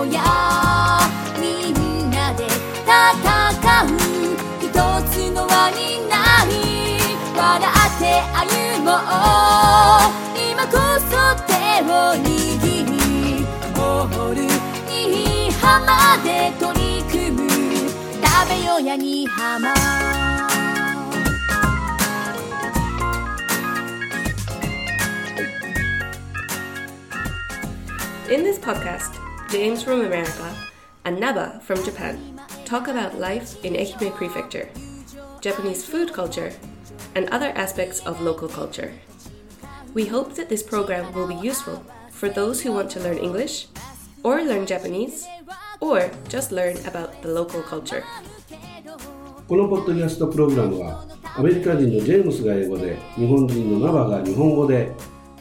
ようや。みんなで戦う一つの輪になり笑って歩もう。今こそ手を握りオールに浜で取り組む食べようやに浜 In this podcast, James from America and Naba from Japan talk about life in Ehime Prefecture, Japanese food culture, and other aspects of local culture. We hope that this program will be useful for those who want to learn English, or learn Japanese, or just learn about the local culture. このポッドキャストプログラムはアメリカ人のジェームスが英語で日本人のナバが日本語で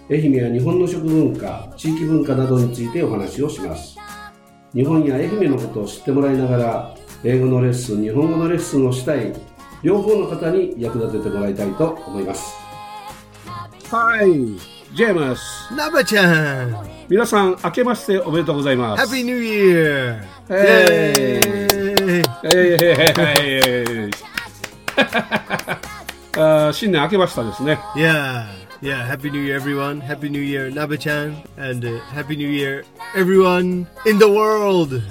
愛媛や日本の食文化地域文化などについてお話をします日本や愛媛のことを知ってもらいながら英語のレッスン日本語のレッスンをしたい両方の方に役立ててもらいたいと思いますはいジェームス Naba-chan! 皆さん明けましておめでとうございます Happy New Year! Hey! Yay! えー あー新年明けましたですね Yeah, yeah. Happy New Year, everyone. Happy New Year, Naba-chan. And uh, Happy New Year, everyone in the world!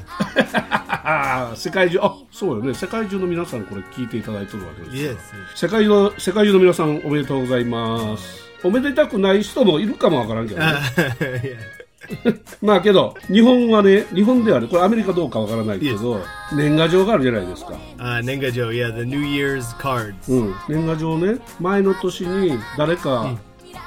あ あ世界中あそうよね世界中の皆さんこれ聞いていただいてるわけです Yes. 世界中の世界中の皆さんおめでとうございますおめでたくない人もいるかもわからんけどね. まあけど日本はね日本ではねこれアメリカどうかわからないけど年賀状があるじゃないですか Uh, Nengajo, yeah, the New Year's cards. うん年賀状ね前の年に誰か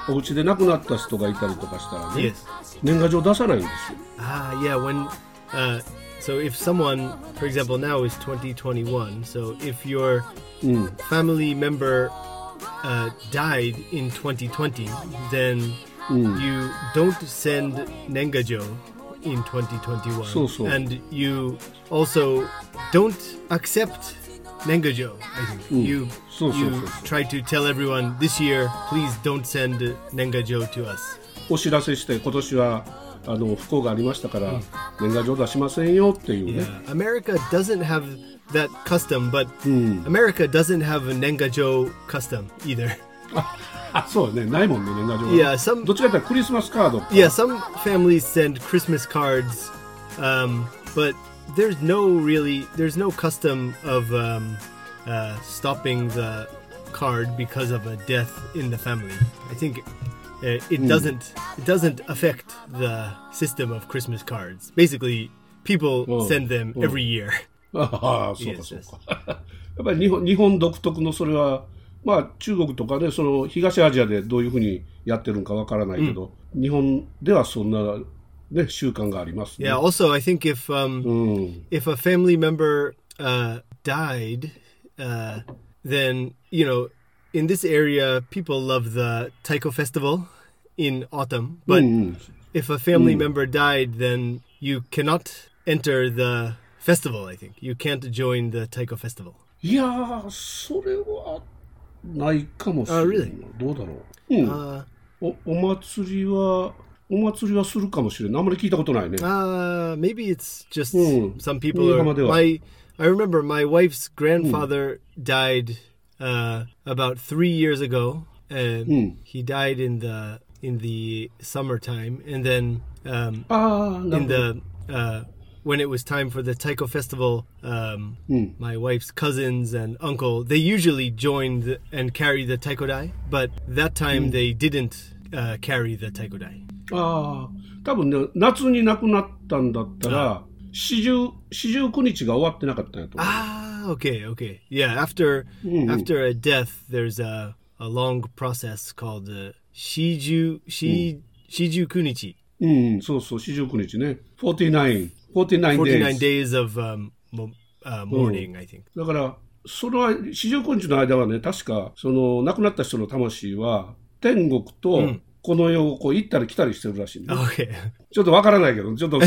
お家で亡くなった人がいたりとかしたらね Yes. 年賀状出さないんですよ Ah, yeah, when. Uh, so if someone, for example, now is 2021, so if your family member uh, died in 2020, then you don't send Nengajo in 2021. So, so. And you also don't accept Nengajo, I think. You, So, so, you so, so. try to tell everyone this year, please don't send Nengajo to us. お知らせして今年はあの不幸がありましたから年賀状出しませんよっていうね Yeah, America doesn't have that custom, but America doesn't have a Nengajo custom either. あそうよねないもんね年賀状は Yeah, some どっちかというとクリスマスカード yeah, some families send Christmas cards, um, but there's no really there's no custom of um, uh, stopping the card because of a death in the family. I think uh, it doesn't it doesn't affect the system of Christmas cards. Basically, people Oh. send them Oh. every year. ああそうか Yes, そうかやっぱり日本日本独特のそれはまあ中国とかねその東アジアでどういうふうにやってるんかわからないけど、日本ではそんな、 ね、習慣がありますね Yeah. Also, I think if um, うん if a family member uh, died, uh, then you know, in this area, people love the Taiko festival in autumn. But うん if a family member died, then you cannot enter the festival. I think you can't join the Taiko festival. いやーそれはないかもしれない、 Ah, really? どうだろう、うん Uh, おお祭りは お祭りはするかもしれないあんまり聞いたことないね uh, maybe it's just Hmm. some people Yeah, are. Hamadewa. My I remember my wife's grandfather died uh, about three years ago. And Hmm. He died in the in the summertime, and then um, ああなる in ほど the uh, when it was time for the Taiko festival, um, Hmm. my wife's cousins and uncle they usually joined the, and carry the Taiko dai, but that time they didn't uh, carry the Taiko dai. ああ多分ね夏に亡くなったんだったら四十四十九日が終わってなかったんやと思う Ah, okay, okay, yeah. After after a death, there's a a long process called uh, shiju shi shiju kunichi, うん、そうそう、四十九日ね。49、49 49 days。days of um, mo- uh, mourning, I think. だから、その四十九日の間はね、確か、その、亡くなった人の魂は、天国と、この世をこう行ったり来たりしてるらしいね、Okay. ちょっとわからないけど、ちょっと、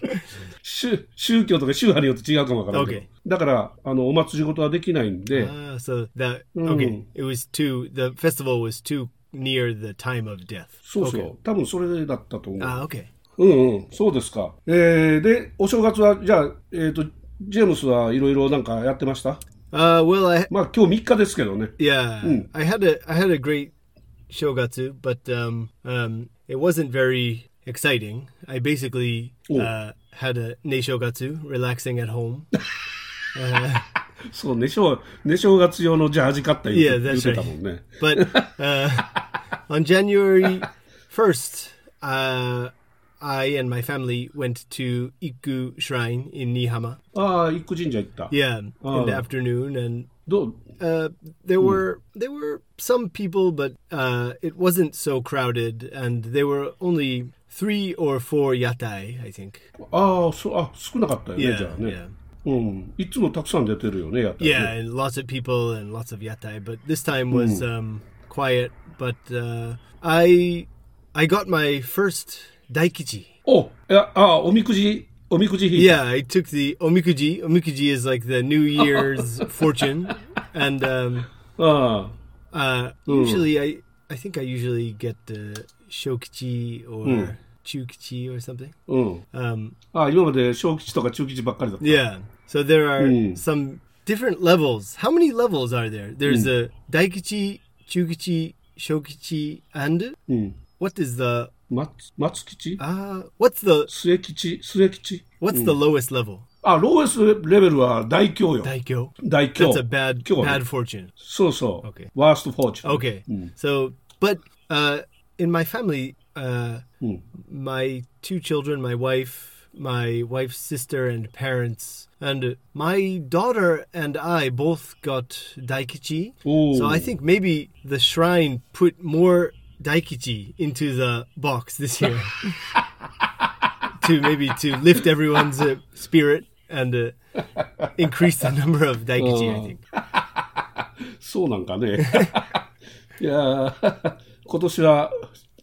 宗宗教とか宗派によって違うかもわからないけど。Okay. だから、あの、お祭り事はできないんで、Uh, so that okay, it was too. The festival was too near the time of death. そうそう、Okay. 多分それだったと思う。Ah, okay. うんうん、そうですか。えー、で、お正月は、じゃあ、えっ、と、ジェームスはいろいろなんかやってました？Uh, well, I まあ、今日3日ですけどね。yeah, I had a I had a great shogatsu, but um, um, it wasn't very exciting. I basically uh, had a neishogatsu, relaxing at home. そう、寝正、寝正月用のジャージ買った言 Yeah, うて that's 言ってたもんね。 But uh, on January 1st, uh, I and my family went to Iku Shrine in Nihama. ああ、一個神社行った。 Yeah, in Oh. the afternoon, and どう uh, there were there were some people, but uh, it wasn't so crowded, and there were only three or four yatai, I think. ああ、そう、あ、少なかったよね、 Yeah, じゃあね。 yeah, うん。いつもたくさん出てるよね、やったら yeah, ね。 and lots of people and lots of yatai. But this time was um, quiet. But uh, I I got my first daikichi. お、いや、ああ、おみくじ、 Omikuji. Yeah, I took the omikuji. Omikuji is like the New Year's fortune, and um, uh, uh, usually mm. I I think I usually get the shokuchi or mm. chukichi or something. Mm. Um, yeah. So there are mm. some different levels. How many levels are there? There's a daikichi, chukichi, shokichi, and what is the matsukichi ah, what's the, 末吉末吉 what's the lowest level? あ、ローエスレベルは大凶よ。大凶。大凶。That's a bad, bad fortune. そうそう。Okay. Worst fortune. Okay. So, but uh, in my family, uh, two children, my wife, my wife's sister, and parents. And my daughter and I both got Daikichi. Ooh. So I think maybe the shrine put more daikichi into the box this year to maybe to lift everyone's uh, spirit and uh, increase the number of daikichi. I think. そうなんかね。いやー今年は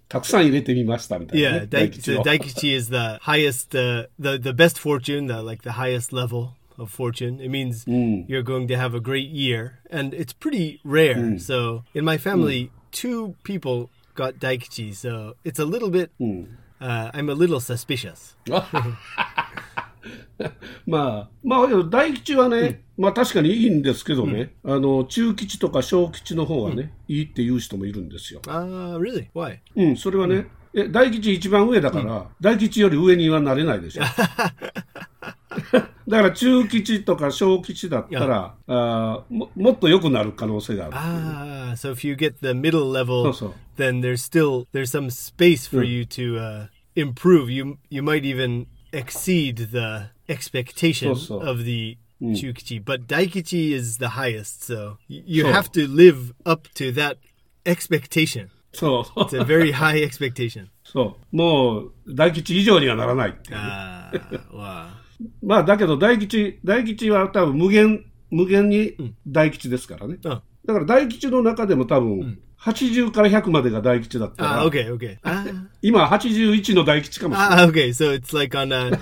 たくさん入れてみましたみたいな、 Yeah, ね。 daik- 吉 so を daikichi is the highest, uh, the the best fortune, the like the highest level of fortune. It means you're going to have a great year, and it's pretty rare. So in my family, two people got daikichi, so it's a little bit. Uh, I'm a little suspicious. まあ、まあ、大吉はね、まあ確かにいいんですけどね、あの、中吉とか小吉の方がね、いいって言う人もいるんですよ。Uh, really? Why? うん、それはね、え大吉一番上だから、大吉より上にはなれないでしょ。だから中吉とか小吉だったら、あーももっと良くなる可能性がある。 Ah, so if you get the middle level, So, so. then there's still there's some space for you to uh, improve. You you might even exceed the expectation So, so. of the chukichi, but daikichi is the highest. So y- you So. have to live up to that expectation. そう。 It's a very high expectation. そう。もう、大吉以上にはならないっていう。 Ah, wow. まあ、だけど大吉、大吉は多分無限、無限に大吉ですからね。Oh. だから大吉の中でも多分、80から100までが大吉だったら、Ah, okay, okay. Ah, 今81の大吉かもしれない。ah, okay. So it's like on a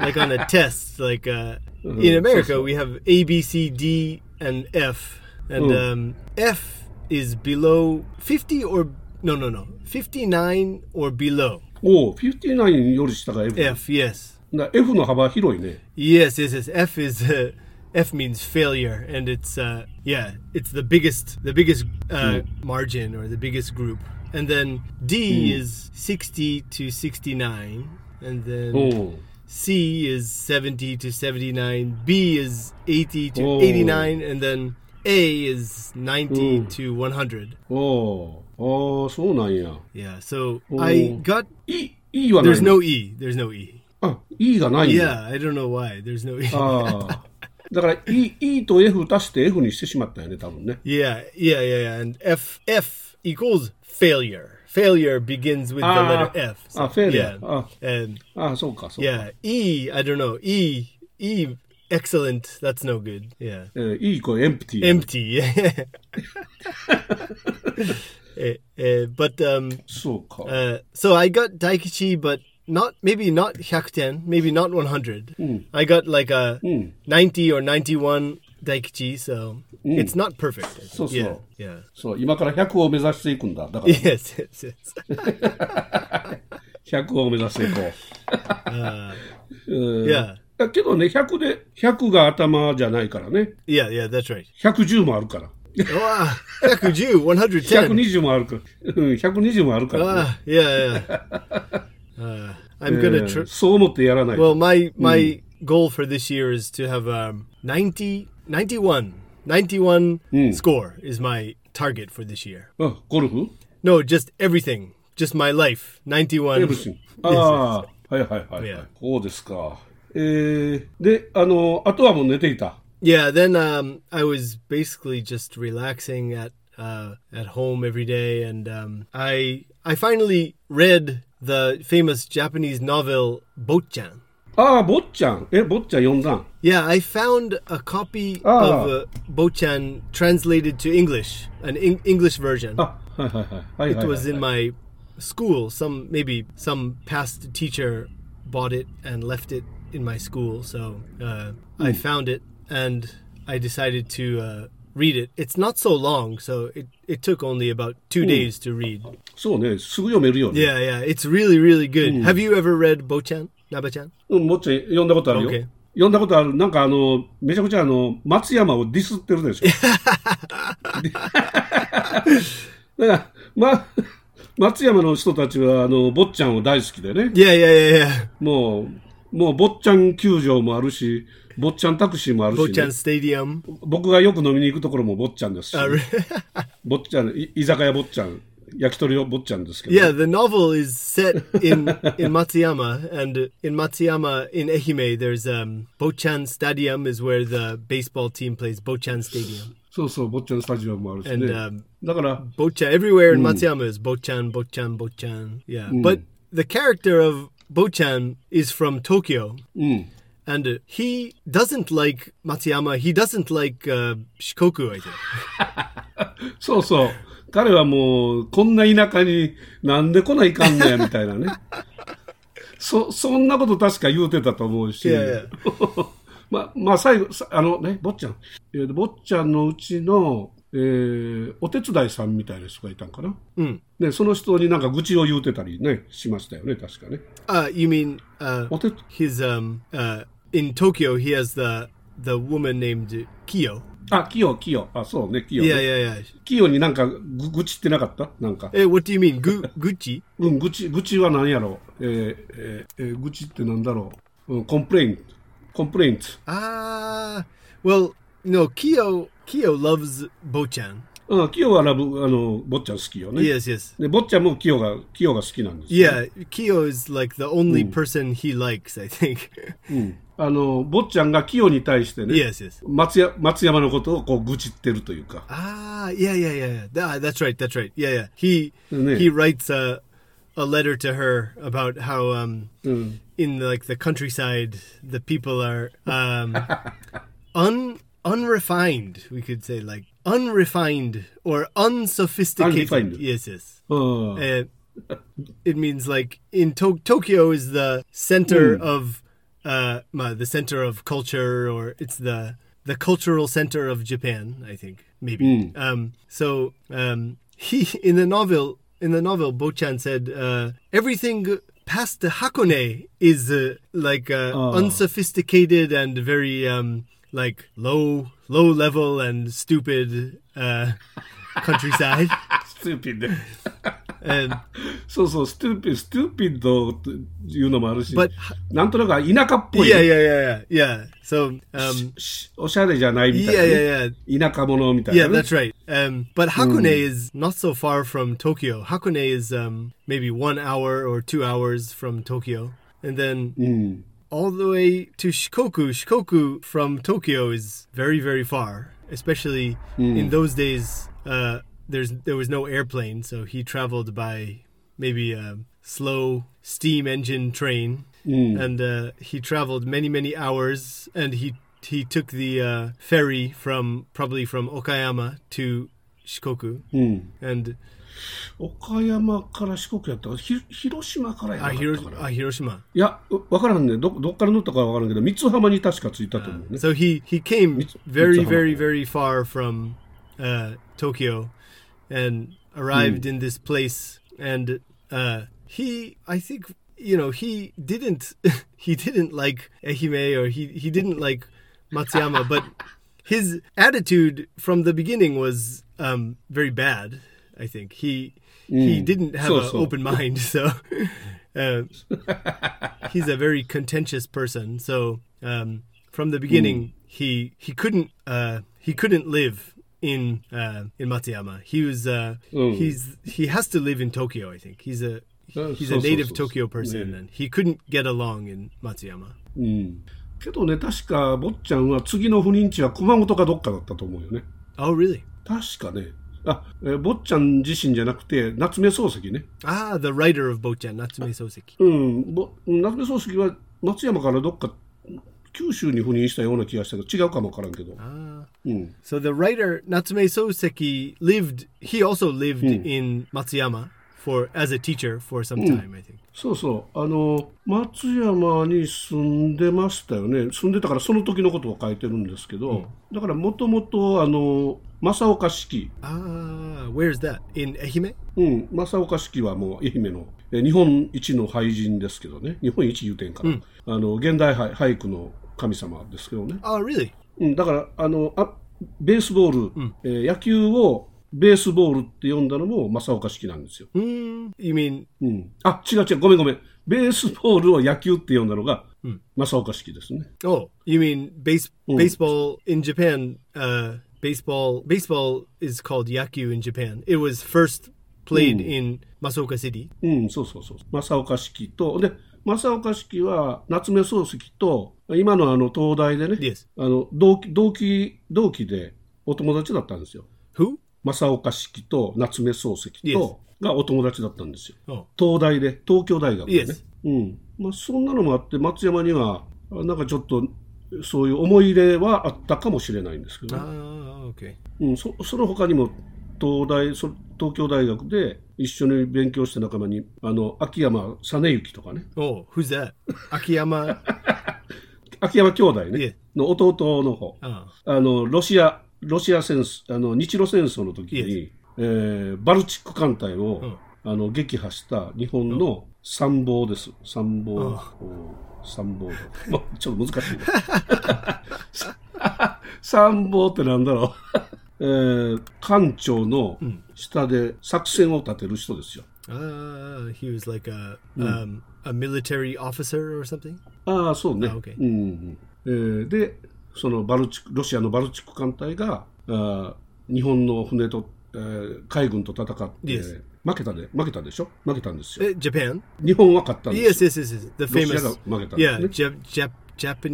like on a test. Like uh, in America, we have A, B, C, D, and F, and um, F is below fifty or no, no, no, fifty-nine or below. おお、59より下が F。F, yes, だから F の幅広いね。 yes, yes, yes. F is uh, F means failure, and it's uh, yeah, it's the biggest, the biggest uh, margin or the biggest group. And then D is sixty to sixty-nine, and then. おお。 C is 70 to 79, B is 80 to Oh. 89, and then A is 90 to 100. おお。おお、そうなんや。 Yeah, so I got. E、E はない There's no E. There's no E. あ、E がないんだ。 Yeah, I don't know why. There's no E. ああ。だから E, E と F 足して F にしてしまったよね、多分ね。 Yeah, yeah, yeah, yeah. And F F equals failure. failure begins with the Ah. letter F. Ah, failure. Yeah. Ah. And ああ、そうか、そうか。 yeah, E, I don't know. E, E, excellent. That's no good. Yeah. えーいい子、エンプティ。 Empty. Eh, eh, but um, そうか。 uh, so I got Daikichi, but not maybe not 110, maybe not 100. I got like a うん。 90 or 91 Daikichi, so it's not perfect. I think. So, so. Yeah, yeah. そう、今から100を目指していくんだ。だから、 Yes, yes, yes. 100を目指していこう。うん Yeah, だけどね、100で、100が頭じゃないからね。 yeah, yeah. That's right. 110もあるから。 Wow, 110, 110. 120もあるから。うん、120もあるから、ね Ah, yeah, yeah. Uh, I'm え gonna ー tr- そう思ってやらないと。 Well, my my goal for this year is to have um 90, 91, 91 score is my target for this year. あゴルフ No, just everything, just my life. 91. エブシン。ああ、はいはいはい、はい Yeah.。そうですか。えー、で、あの、あとはもう寝ていた。 Yeah, then um, I was basically just relaxing at uh, at home every day, and um, I I finally read the famous Japanese novel Bochan. Ah, Bocchan. Eh, Bocchan, yondan. Yeah, I found a copy ah. of uh, translated to English, an English version. Ah. It was in my school. Some maybe some past teacher bought it and left it in my school, so uh, mm. I found it and I decided to uh, read it. It's not so long, so it it took only about two days to read. そうね、すぐ読めるよね。Yeah, yeah, it's really really good. Have you ever read Bochan, Naba-chan? うん、もっちゃん読んだことあるよ。OK 読んだことある。なんかあの、めちゃくちゃあの、松山をディスってるでしょ。だから、ま、松山の人たちは、あの、坊ちゃんを大好きでね。Yeah, yeah, yeah, yeah. もう、もう、坊ちゃん球場もあるし、坊ちゃんタクシーもあるし、ね、坊ちゃんスタデアム？僕がよく飲みに行くところも坊ちゃんです、坊ちゃん、居酒屋坊ちゃん、焼き鳥坊ちゃんですけど。The novel is set in, in 松山。and in 松山 in 愛媛 there's a、坊ちゃんスタデアム is where the baseball team plays 坊ちゃんスタデアム。そうそう、坊ちゃんスタジアムもあるしね。And, uh, だから、坊ちゃん、everywhere in 松山 is 坊ちゃん、坊ちゃん、坊ちゃん。Yeah,、but the character of Bochan is from Tokyo, うん。and uh, he doesn't like Matsuyama. He doesn't like uh, Shikoku. I think. そうそう。彼はもう、こんな田舎になんで来ないかんねんみたいなね。そ、そんなこと確か言うてたと思うし。いやいや まあ、まあ、最後、さあのね、坊ちゃん。えー、坊ちゃんのうちの、えー、お手伝いさんみたいな人がいたんかな？うんね、その人になんか愚痴を言うてたりね、しましたよね、確かね。Uh, you mean uh, お手、his um uh in Tokyo? He has the the woman named Kiyo. あ、キヨ、キヨ。あ、そうね、キヨ、ね。Yeah, yeah, yeah. キヨになんかぐ愚痴ってなかった？なんか。Hey, what do you mean, ぐ- 愚痴? うん、愚痴、愚痴は何やろ？う。えーえーえー愚痴ってなんだろう？うん、 Complaint. Complaint。Ah, well, no, Kiyo Kiyo loves Bochan. うん、キヨはラブ、あの、坊ちゃん好きよね。 Yes, yes. で、坊ちゃんもキヨが、キヨが好きなんですよ。 Yeah, Kiyo is like the only person he likes, I think. うん。あの、坊ちゃんがキヨに対してね、 yes, yes. 松や松山のことをこう愚痴ってるというか。 Ah, yeah, yeah, yeah, yeah. Ah, that's right, that's right. Yeah, yeah. He Yeah. he writes a a letter to her about how um うん。 in like the countryside the people are um un unrefined we could say like unrefined or unsophisticated Unrefined. yes yes うん。uh, it means like in to- tokyo is the center of uh the center of culture or it's the the cultural center of japan i think maybe um so um he in the novel in the novel bochan said uh everything past the hakone is uh, like uh, Oh. unsophisticated and very um like low low level and stupid uh, countryside. stupid. and so so stupid stupid というのもあるし、But, But. yeah, yeah, yeah. yeah. So, um, おしゃれじゃないみたいな、ね。Yeah, yeah, yeah. yeah yeah that's right. Um, but Hakone is not so far from Tokyo. Hakone is um, maybe one hour or two hours from Tokyo. And then all the way to Shikoku. Shikoku from Tokyo is very, very far, especially in those days. Uh, there's there was no airplane, so he traveled by maybe a slow steam engine train, and uh, he traveled many many hours, and he he took the uh, ferry from probably from Okayama to Shikoku, うん。and 岡山から四国やったかひ広島からやな uh, かった Hiro- かな uh, Hiroshima. いや、うわからんね。ど、どっから乗ったかわからんけど、三津浜に確か着いたと思うね。 So he he came Mitsu- very Mitsuhama. very very far from uh, Tokyo, and arrived in this place. And uh, he, I think, you know, he didn't he didn't like Ehime or he he didn't like Matsuyama, but his attitude from the beginning was um, very bad. I think he he didn't have So- an so. open mind, so. Uh, he's a very contentious person. So um, from the beginning, he he couldn't uh, he couldn't live in uh, in Matsuyama. He was uh, Mm. he's he has to live in Tokyo. I think he's a Uh, he's so- a so- native so- so. Tokyo person, Yeah. and he couldn't get along in Matsuyama. うん。けどね、確か、坊ちゃんは次の不妊地は熊本かどっかだったと思うよね。 Oh, really? 確かね。 あ、坊ちゃん自身じゃなくて、夏目漱石ね。ああ、The writer of 坊ちゃん、夏目漱石。うん、夏目漱石は松山からどっか九州に赴任したような気がしたけ、違うかもわからんけど。ああ。うん。So the writer 夏目漱石 lived, he also lived、in 松山 for, as a teacher for some time,、I think. そうそう。あの、松山に住んでましたよね。住んでたからその時のことを書いてるんですけど、だからもともと、あの、正岡式。Ah, where's that? In Ehime? うん、正岡式はもう愛媛のえ日本一の俳人ですけどね、日本一言うてんから、あの現代俳俳句の神様ですけどね、Oh, really? うん、だからあのあベースボール、えー野球をベースボールって読んだのも正岡式なんですよ。うん。移民。あ、違う違う。ごめんごめん。ベースボールを野球って呼んだのが、正岡式ですね。お、oh, you mean base,、うん、baseball in Japan,、uh, baseball, is called 野球 in Japan. It was first played、ん、in 正岡 city. うん、そうそうそう。正岡式と、で、正岡式は夏目漱石と、今のあの東大でね、あの同期、同期、同期でお友達だったんですよ。Who? 正岡式と夏目漱石とがお友達だったんですよ。Oh, 東大で、東京大学でね。うん。まあそんなのもあって、松山には、あなんかちょっと、そういう思い入れはあったかもしれないんですけど、ah, okay. うん、そその他にも東大そ東京大学で一緒に勉強した仲間にあの秋山実之とかね Oh, who's that? Akiyama. 秋山兄弟ね、の弟の方 oh, あのロシアロシア戦争あの日露戦争の時に、えーバルチック艦隊を、あの撃破した日本の参謀です。参謀、うん。参謀。だ、まあ、ちょっと難しいね。参謀ってなんだろう、えー艦長の下で作戦を立てる人ですよ。uh, he was like a um, a military officer or something? ああ、そうね。あ OK うんうん。えーで、そのバルチロシアのバルチック艦隊が、日本の船と、え、海軍と戦って、負けたで、負けたでしょ？負けたんですよ。え、ジャパン日本は勝ったんですよ。Yes, yes, yes, yes. ーロシアが負けたんですね。Yeah, Jap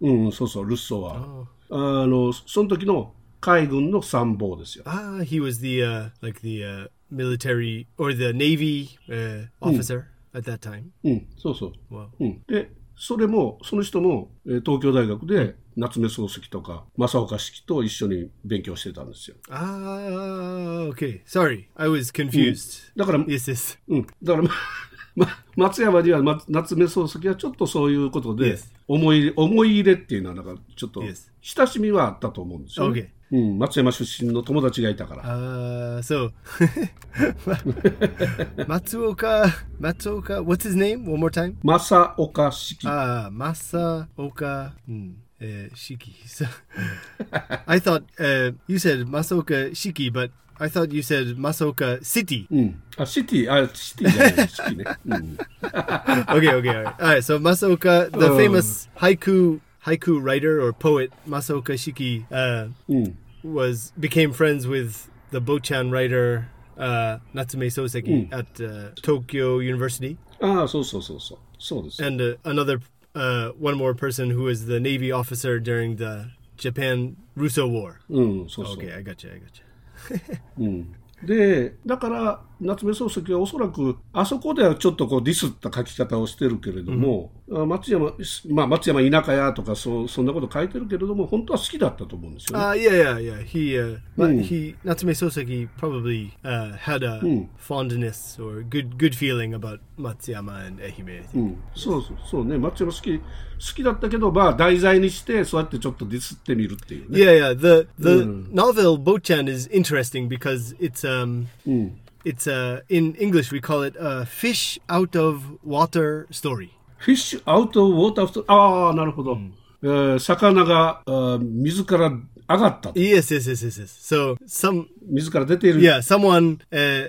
うん、そうそう、ルッソは。Oh. あの、その時の海軍の参謀ですよ。あ、ah, he was the, like the, military or the navy, officer、ん、at that time. うん、そうそう。うん。で、それも、その人も、えー東京大学で夏目漱石とか正岡式と一緒に勉強してたんですよ。Ah, okay. Sorry, I was confused. だから、Yes, yes. うん、だから、ま、ま、松山には、ま、夏目漱石はちょっとそういうことで.思い思い入れっていうのはなんかちょっと.親しみはあったと思うんですよ、ねうん、松山出身の友達がいたから、Uh, so Matsuoka, Matsuoka. What's his name? One more time. 正岡式、Ah, Masaoka hmm, uh, Shiki. So, I thought uh, you said Masaoka Shiki, but I thought you said Masaoka City. うん、あシティあシティじゃない式ね、うん、okay, okay, all right. All right, so Masaoka, the Oh. famous haiku haiku writer or poet Masaoka Shiki, uh, うん、 was became friends with the Bochan writer uh, Natsume Soseki at uh, Tokyo University, ああそうそうそうそうそうです、 and uh, another uh, one more person who was the Navy officer during the Japan Russo War. うんそうそう、 Okay, I got you. I got you. うん、でだから 夏目漱石はおそらくあそこではちょっとこうディスった書き方をしてるけれども、松,山まあ、松山田舎やとかそ,そんなこと書いてるけれども本当は好きだったと思うんですよ、ああ、いやいやいや、he, uh, 夏目漱石 probably、uh, had a fondness or good, good feeling about 松山 and 愛媛、う。そうそうね、松山好き,好きだったけど、まあ、題材にしてそうやってちょっとディスってみるっていう。いやいや、the, the、novel Bochan is interesting because it's、um, it's a in English we call it a fish out of water story. Fish out of water story. Ah, hmm. uh, yes, yes, yes, yes. So some someone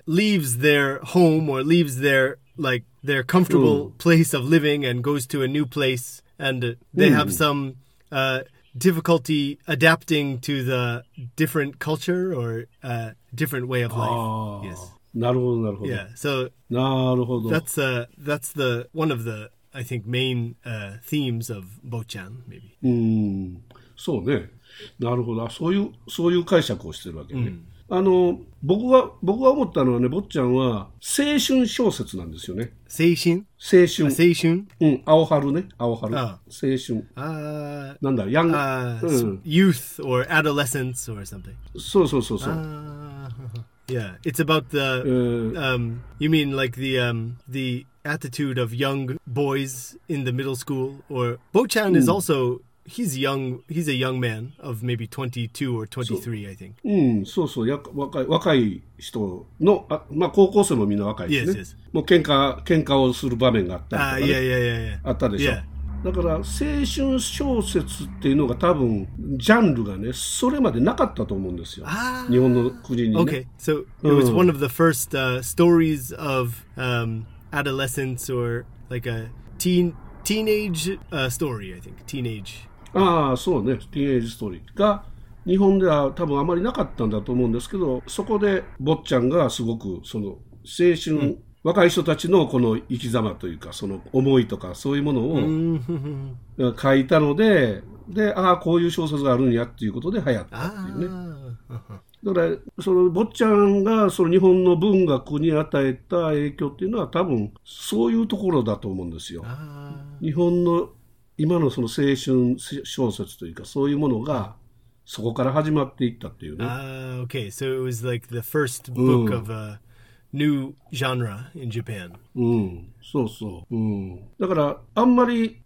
leaves their home or leaves their like their comfortable hmm. place of living and goes to a new place and they have hmm. some uh, difficulty adapting to the different culture or uh, different way of life. Ah. Yes. なるほど、なるほど。Yeah, なるほど。That's,、uh, that's the, one of the, I think, main、uh, themes of Bochan, maybe. うん、そうね。なるほど。そういう、そういう解釈をしてるわけね。うん、あの、僕が、僕が思ったのはね、坊ちゃんは青春小説なんですよね。青春？青春。青春？うん、青春ね。青春。Oh. 青春。あ、uh, なんだ、ヤング。Uh, うん、youth or adolescence or something. そうそうそうそう。Uh Uh, yeah, it's about the. えー Um, you mean like the um, the attitude of young boys in the middle school, or Bochan is also he's young. He's a young man of maybe twenty two or twenty three, I think. うん、そうそう、や若い若い人の、あまあ、高校生もみんな若いですね。 Yes, yes. もう喧嘩喧嘩をする場面があったりとか、 Ah, ね yeah, yeah, yeah, yeah. あったでしょ。 Yeah. だから青春小説っていうのが多分ジャンルがねそれまでなかったと思うんですよ、日本の国にね。Okay, so it was Mm. one of the first uh, stories of um, adolescence or like a teen teenage uh, story. I think teenage. ああそうねティーンエイジストーリーが日本では多分あまりなかったんだと思うんですけどそこで坊ちゃんがすごくその青春、若い人たちのこの生き様というかその思いとかそういうものを Mm-hmm. 書いたのででああこういう小説があるんやっていうことで流行ったっていうね。Ah, だから、その坊ちゃんがその日本の文学に与えた影響っていうのは多分そういうところだと思うんですよ。ah, 日本の今のその青春小説というかそういうものがそこから始まっていったっていうね。ah, okay, so it was like the first book Mm. of a new genre in Japan. うん、そうそう。うん、だからあんまり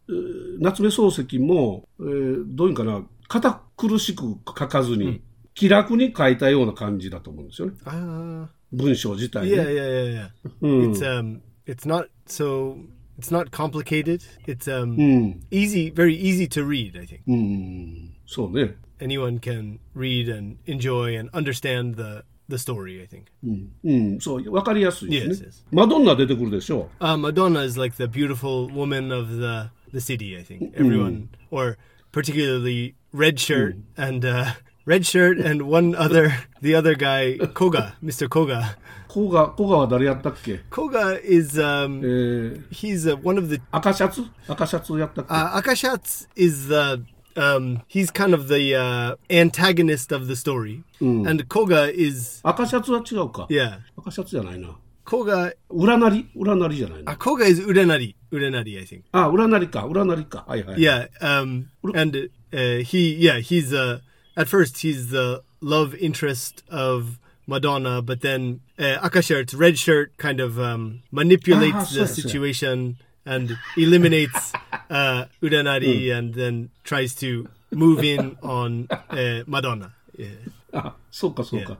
夏目漱石も、えーどういうかな堅苦しく書かずに、気楽に書いたような感じだと思うんですよね。Ah, 文章自体ね。yeah, yeah, yeah, yeah. うん、It's um, it's not so. It's not complicated. It's um, うん、easy, very easy to read. I think うん、そうね。anyone can read and enjoy and understand the the story. I think. うん、うん、そう、わかりやすいですね。 Yes, yes. マドンナ出てくるでしょ Uh, Madonna is like the beautiful woman of the the city. I think everyone, or particularly red shirt and uh, red shirt and one other, the other guy, Koga, Mr. Koga. コガ、コガは誰やったっけ Koga is え um, ー、 he's uh, one of the 赤シャツ赤シャツやったっけ、 uh, Akashat's is the um, he's kind of the uh, antagonist of the story, and Koga is 赤シャツは違うか。 yeah. 赤シャツじゃないな。 Koga 占り占りじゃないな。 uh, Koga is Uranari. Uranari, I think. あ、占りか。占りか。はいはい。 Yeah, um, and uh, he, yeah, he's uh, at first he's the love interest of Madonna, but then uh, Akashirt's red shirt kind of um, manipulates Ah, the sorry, sorry. situation And eliminates uh, Uranari, and then tries to move in on uh, Madonna. Yeah. あ、そうかそうか。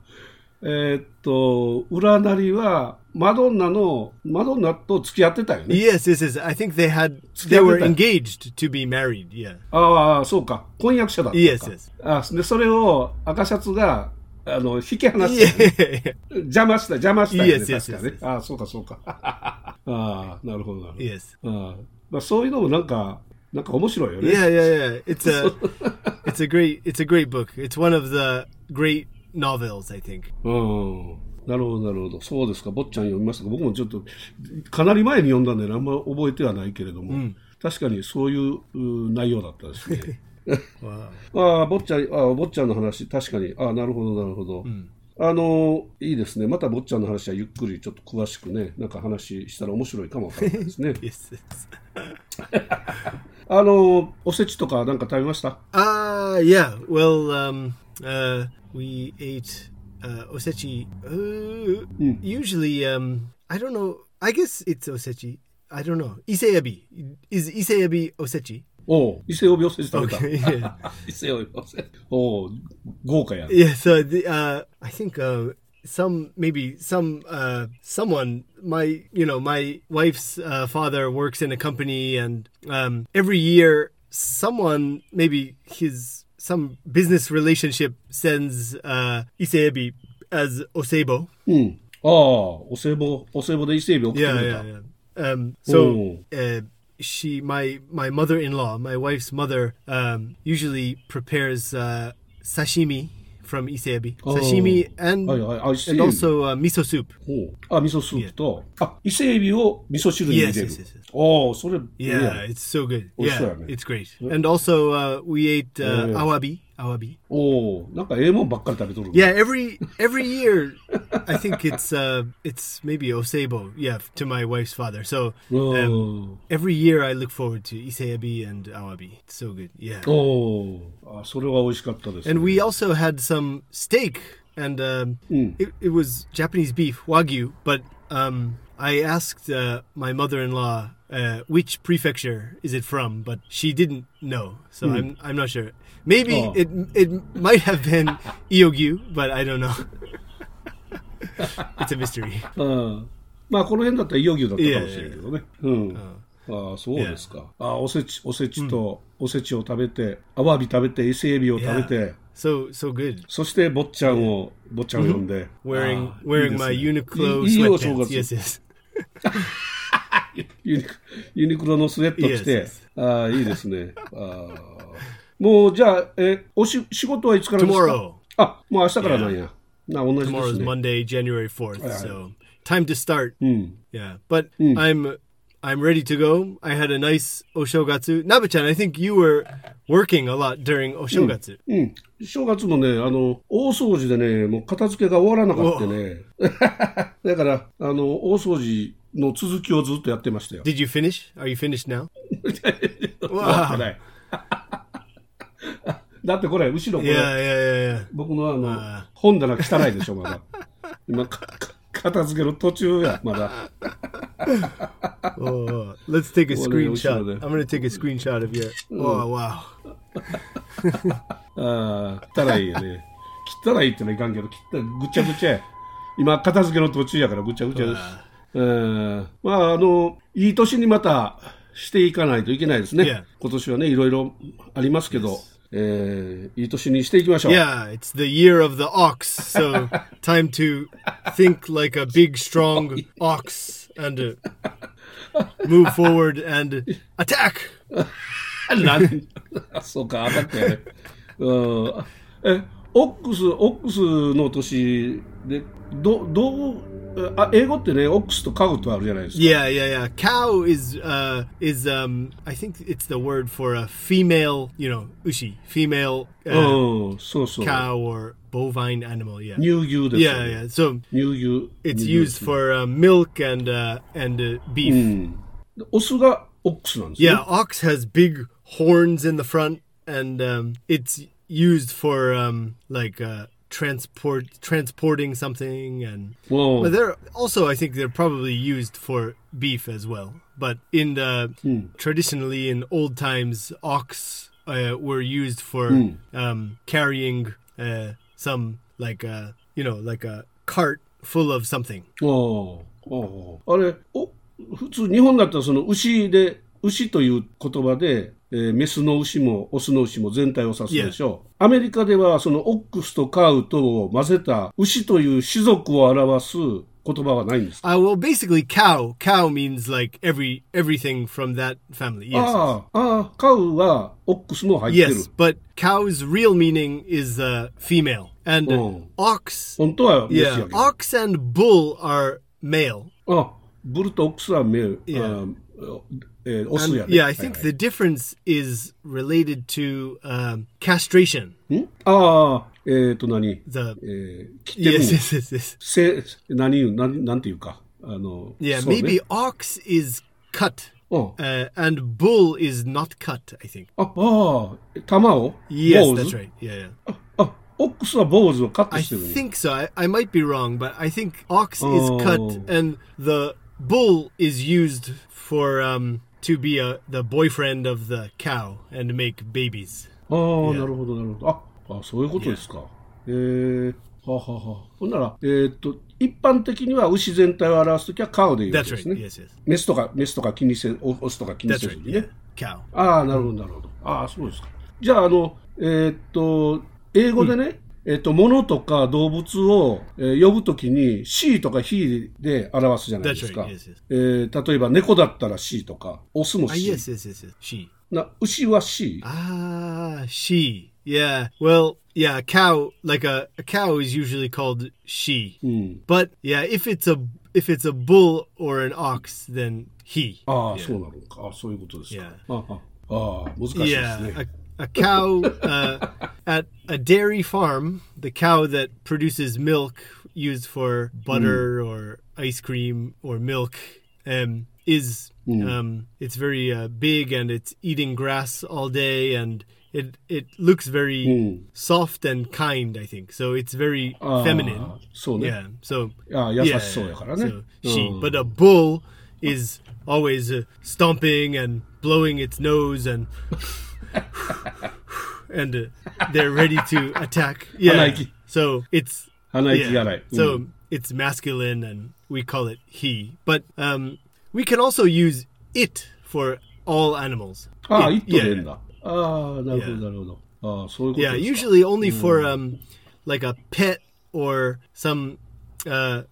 えーっと、占りは、マドンナの、マドンナと付き合ってたよね。Yes, yes, yes. I think they had they Yeah, were engaged to be married. Yeah. ああ、そうか。婚約者だったのか。Yes, yes. あで、それを赤シャツが、あの、引き離し.た。邪魔した、邪魔したよね。Yes, yes, ね yes,。ああ、そうかそうか。ああ、なるほどなるほど。yes. ああまあ、そういうのもなんか、なんか面白いよね。Yeah, yeah, yeah. It's a it's a great it's a great book. It's one of the great novels, I think. うん。なるほど、なるほど。そうですか。坊ちゃん読みましたか？僕もちょっと、かなり前に読んだんでね、あんま覚えてはないけれども、確かにそういうう内容だったですね。ああ、坊ちゃん、あ、坊ちゃんの話、確かに。ああ、なるほど、なるほど。あの、いいですね。また坊ちゃんの話はゆっくりちょっと詳しくね、なんか話したら面白いかもわ。あの、おせちとかなんか食べました？ああ、いや、well, um, uh, we ate Uh, osechi. Uh, mm. Usually, um, I don't know. I guess it's osechi. Don't know. Iseyabi is. う伊勢帯おせち食べた。 Okay, yeah. 伊勢帯おせち。おう豪華や。 Yeah, so the, uh, I think uh, some maybe some uh, someone my you know my wife's uh, father works in a company, and um, every year someone maybe his some business relationship sends uh, iseebi as osebo. うん。ああ、お歳暮、お歳暮で伊勢帯送ってく Yeah, れた。 yeah, yeah. Um, so Oh. uh, she, my my mother-in-law, my wife's mother, um, usually prepares uh, sashimi from iseebi, Oh. sashimi, and はいはい。あ、伊勢 and 帯。 also uh, miso soup. ほうあ、味噌スープと、あ、伊勢海老を味噌汁に入れ Yes, る yes, yes, yes.。おお、それ、いい Yeah, や it's so good. Oh, yeah, sure, man. it's great. And also, uh, we ate uh, Yeah, yeah. awabi. Awabi. おお、なんかええもんばっかり食べとる。 Yeah, every every year, I think it's uh, it's maybe osebo. Yeah, to my wife's father. So お um, every year I look forward to iseebi and awabi. It's so good. Yeah. おお、あ、それは美味しかったです、ね。 And we also had some steak, and um, Mm. it, it was Japanese beef wagyu. But um, I asked uh, my mother-in-law uh, which prefecture is it from, but she didn't know, so I'm I'm not sure. Maybe Oh. it it might have been Iogyu, but I don't know. it's a mystery. うん。まあ、この辺だったらいよぎゅうだったかもしれんけどね。うん。ああ、そうですか。ああ、おせち、おせちと、おせちを食べて、アワビ食べて、伊勢エビを食べて、 So so good. そして、坊ちゃんを、坊ちゃんを呼んで。 Wearing ああ wearing いい my ですね Uniqlo いいいいお正 sweatpants. 月 Yes, yes. ユ,ニクロのスウェット着て、あいいですね。あもうじゃあ、えおし仕事は一つからあもう明日からなんや。Yeah. な同じですね。Tomorrow is Monday, うん、yeah, I'm ready to go. I had a nice oshogatsu. Nabe-chan, I think you were working a lot during oshogatsu. うん。正月もね、あの、大掃除でね、もう片付けが終わらなかったね。だから、あの、大掃除の続きをずっとやってましたよ。Did you finish? Are you finished now? 終わってない。だってこれ、後ろこれ、Yeah, yeah, yeah, 僕のあの、あ本棚汚いでしょ、まだ。今、片付けの途中や、まだ。Oh, let's take a screenshot. I'm gonna take a screenshot of your. Oh wow. ああ、汚いよね。汚いってのはいかんけど、汚い、ぐちゃぐちゃや。今、片付けの途中やからぐちゃぐちゃです。うんまあ、あの、いい年にまたしていかないといけないですね。今年はね、いろいろありますけど、えーいい年にしていきましょう。Yeah, it's the year of the ox, so time to think like a big, strong ox and uh, move forward and attack. なんそうか、当たったよね。うんえ、オックス、オックスの年で、ど、どう、あ、英語ってね、オックスとカウとあるじゃないですか。 Yeah, yeah, yeah. Cow is uh is um I think it's the word for a female, you know, ushi, female う uh, ん、そうそう。 cow or bovine animal. Yeah. 乳牛ですよ Yeah, ね。 yeah. So 乳牛。 it's 乳牛 used for uh, milk and uh, and uh, beef. うん。オスがオックスなんですね。 Yeah, ox has big horns in the front, and um, it's used for um, like uh, transport transporting something, and お but う they're also I think they're probably used for beef as well. But in the traditionally in old times, ox uh, were used for um, carrying uh, some like uh, you know like a cart full of something. おうおうあれお、普通日本だったらその牛で、牛という言葉で、 えーメスの牛もオスの牛も全体を指すでしょう。アメリカではそのオックスとカウトを混ぜた牛という種族を表す言葉はないんですか Uh, well, basically, cow. Cow means like every everything from that family. Yes. ああ、ああ、カウはオックスも入ってる。Yes, but cow's real meaning is uh, female, and uh, Oh. ox. 本当は Yeah, ox and bull are male. あ、ブルとオックスはメール。Yeah. あ えーオス And, やね。 yeah, I はい think はい the difference is related to um, castration. んああ、えっ、と何 The えー、切ってる yes, の yes, yes, yes. せ、何言う、なん、なんていうか。あの、 Yeah, そうね maybe ox is cut, うん。 uh, and bull is not cut. I think. あ、ああ、玉を Yes, 坊主 that's right. Yeah, yeah. あ、オックスは坊主をカット I してるの think so. I, I might be wrong, but I think ox is Oh. cut, and the bull is used for um, to be a the boyfriend of the cow and make babies. ああ、Yeah. なるほど、なるほど。あ、あそういうことですか。えー、はあはあはあ。ほんなら、えーっと、一般的には牛全体を表すときはカウで言うわ That's けです right. ね。Yes, yes. メスとか、メスとか気にせ、オオスとか気にせず right. に Yeah, ね。cow. ああ、なるほど、なるほど。ああ、そうですか。じゃあ、あの、えーっと、英語でね、えーっと、物とか動物を、えー呼ぶときに、she とか he で表すじゃないですか。Right, yes, yes. えー例えば、猫だったら she とか、オスも Ah, she。yes, yes, yes, yes. She. な牛は she。Ah, she. Yeah. Well, yeah. A cow, like a, a cow, is usually called she. But yeah, if it's a if it's a bull or an ox, then he. ああ、Yeah. そうなのか。ああ、そういうことですか。Yeah. ああああ、難しいです Yeah, ね。a, a cow uh, at a dairy farm, the cow that produces milk used for butter mm. or ice cream or milk, um, is mm. um, it's very uh, big and it's eating grass all day and it it looks very mm. soft and kind, I think. So it's very ah, feminine. So yeah, so ah, yeah, so she. Hmm. But a bull is always uh, stomping and blowing its nose and and uh, they're ready to attack. Yeah. Like, so it's like, yeah. Like, so it's masculine and we call it he. But um, we can also use it for all animals. Ah, it, yeah. Ah, yeah. Ah, yeah, usually only mm. for um, like a pet or some uh,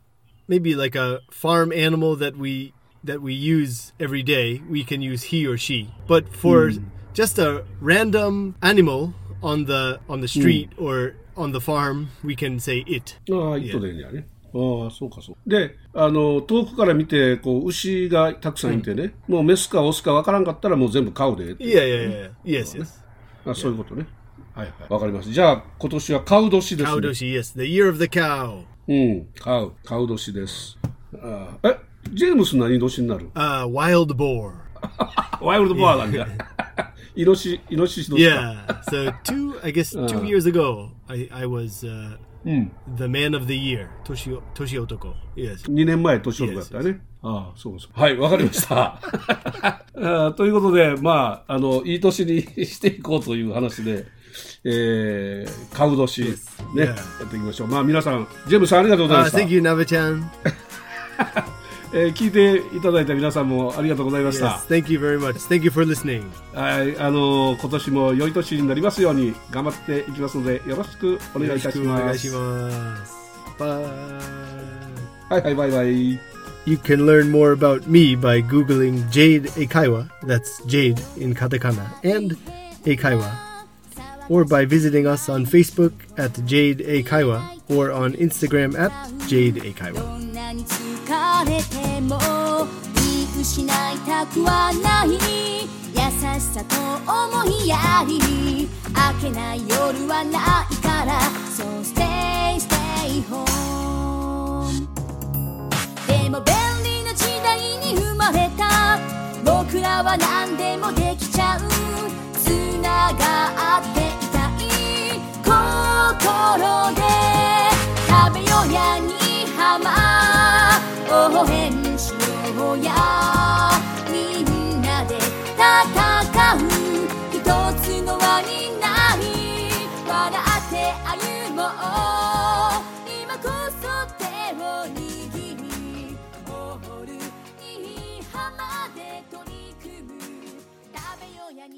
maybe like a farm animal that we that we use every day, we can use he or she. But for mm. Just a random animal on the on the street or on the farm, we can say it. ああ、一頭でんやね。ああ、そうかそう。で、あの、遠くから見て、こう、牛がたくさんいてね、もうメスかオスかわからんかったらもう全部カウでええって Yeah, yeah, yeah. Yes, yes. あそういうことね。はいはい。わかります。じゃあ、今年はカウ年です、ね。Kaudoshi, yes. The year of the cow. うん、カウ、カウ年です。ああえ、ジェームス何年になる？Uh wild boar. ワイルドボアなんだ。イノシ、イノシシ年か。Yeah. So two I guess 2 years ago I I was uh the man of the year. Toshi Toshi Otoko. Yes. 2年前年男だったよね。ああ、そうそう。はい、わかりました。ということで、まあ、あの、いい年にしていこうという話で、えー、買う年、ね、Yeah. やっていきましょう。まあ、皆さん、ジェームスさんありがとうござい Uh, ました。thank you, Nava-chan. えー聞いていただいた皆さんもありがとうございました。Yes, thank you very much. Thank you for listening. はい、あの今年も良い年になりますように頑張っていきますので、よろしくお願いいたします。Bye. はいはい、バイバイ。You can learn more about me by Googling Jade Eikaiwa, that's Jade in katakana, and Eikaiwa, or by visiting us on Facebook at Jade Eikaiwa or on Instagram at Jade Eikaiwa. どんなに疲れても見失いたくはない優しさと思いやり明けない夜はないから So stay stay home でも便利な時代に生まれた僕らは何でもできちゃうつながっていたい心で食べよやに浜応援しようやみんなで戦う一つの輪になり笑って歩もう今こそ手を握りオールいい浜で取り組む。食べよやに